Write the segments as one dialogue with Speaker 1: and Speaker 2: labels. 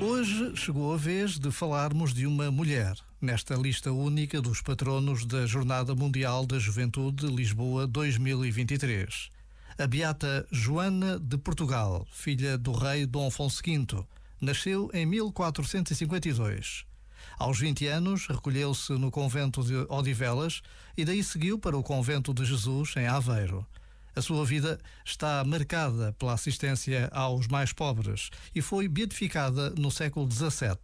Speaker 1: Hoje chegou a vez de falarmos de uma mulher, nesta lista única dos patronos da Jornada Mundial da Juventude Lisboa 2023. A beata Joana de Portugal, filha do rei Dom Afonso V, nasceu em 1452. Aos 20 anos, recolheu-se no convento de Odivelas e daí seguiu para o convento de Jesus, em Aveiro. A sua vida está marcada pela assistência aos mais pobres e foi beatificada no século XVII.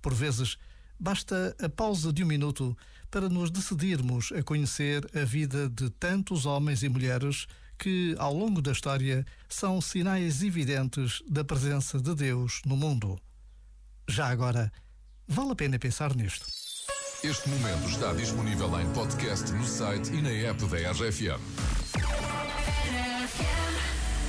Speaker 1: Por vezes, basta a pausa de um minuto para nos decidirmos a conhecer a vida de tantos homens e mulheres que, ao longo da história, são sinais evidentes da presença de Deus no mundo. Já agora, vale a pena pensar nisto.
Speaker 2: Este momento está disponível em podcast no site e na app da RFM.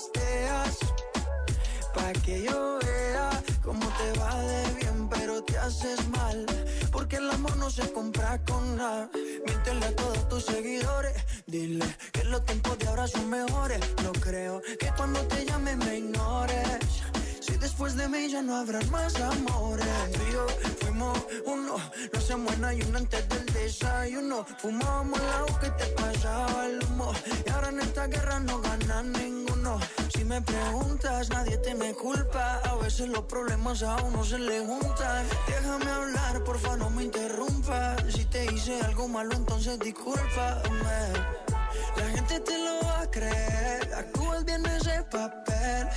Speaker 3: posteas. Pa' que yo vea cómo te va de bien, pero te haces mal. Porque el amor no se compra con nada. Miéntele a todos tus seguidores. Dile que los tiempos de ahora son mejores. No creo que cuando te llame me ignores. Si después de mí ya no habrá más amores. Uno, no hacemos nada y uno antes del desayuno. Fumábamos el agua que te pasaba el humo. Y ahora en esta guerra no gana ninguno. Si me preguntas, nadie te me culpa. A veces los problemas a uno se le juntan. Déjame hablar, porfa, no me interrumpa. Si te hice algo malo, entonces discúlpame. La gente te lo va a creer. Actúas bien ese papel,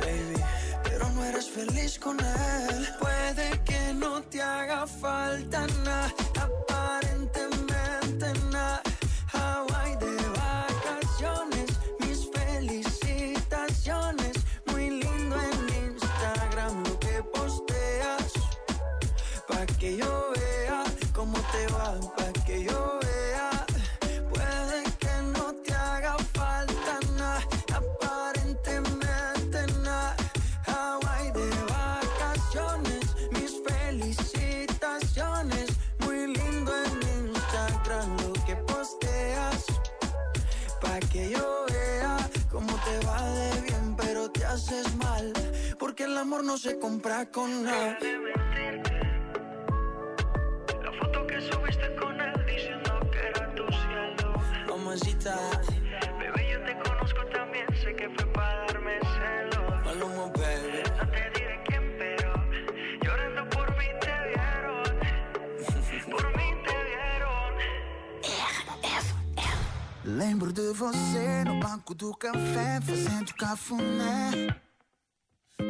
Speaker 3: baby. Pero no eres feliz con él. Puede que falta nada, yo vea cómo te va de bien, pero te haces mal. Porque el amor no se compra con nada. La foto que subiste con él diciendo que era tu cielo. Mamacita. Bebé, yo te conozco también, sé que fue para darme celos.
Speaker 4: Lembro de você no banco do café, fazendo cafuné.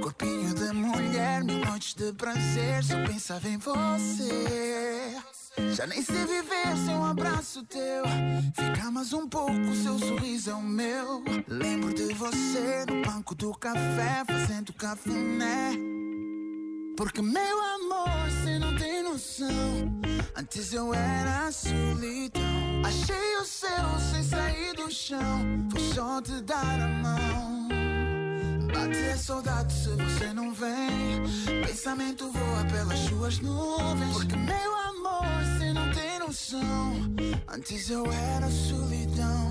Speaker 4: Corpinho de mulher, mil noites de prazer, só pensava em você. Já nem sei viver sem um abraço teu. Fica mais um pouco, seu sorriso é o meu. Lembro de você no banco do café, fazendo cafuné. Porque meu amor, cê não tem noção. Antes eu era solidão. Chão. Vou só te dar a mão. Bate a saudade se você não vem. Pensamento voa pelas suas nuvens. Porque meu amor, cê não tem noção. Antes eu era solidão.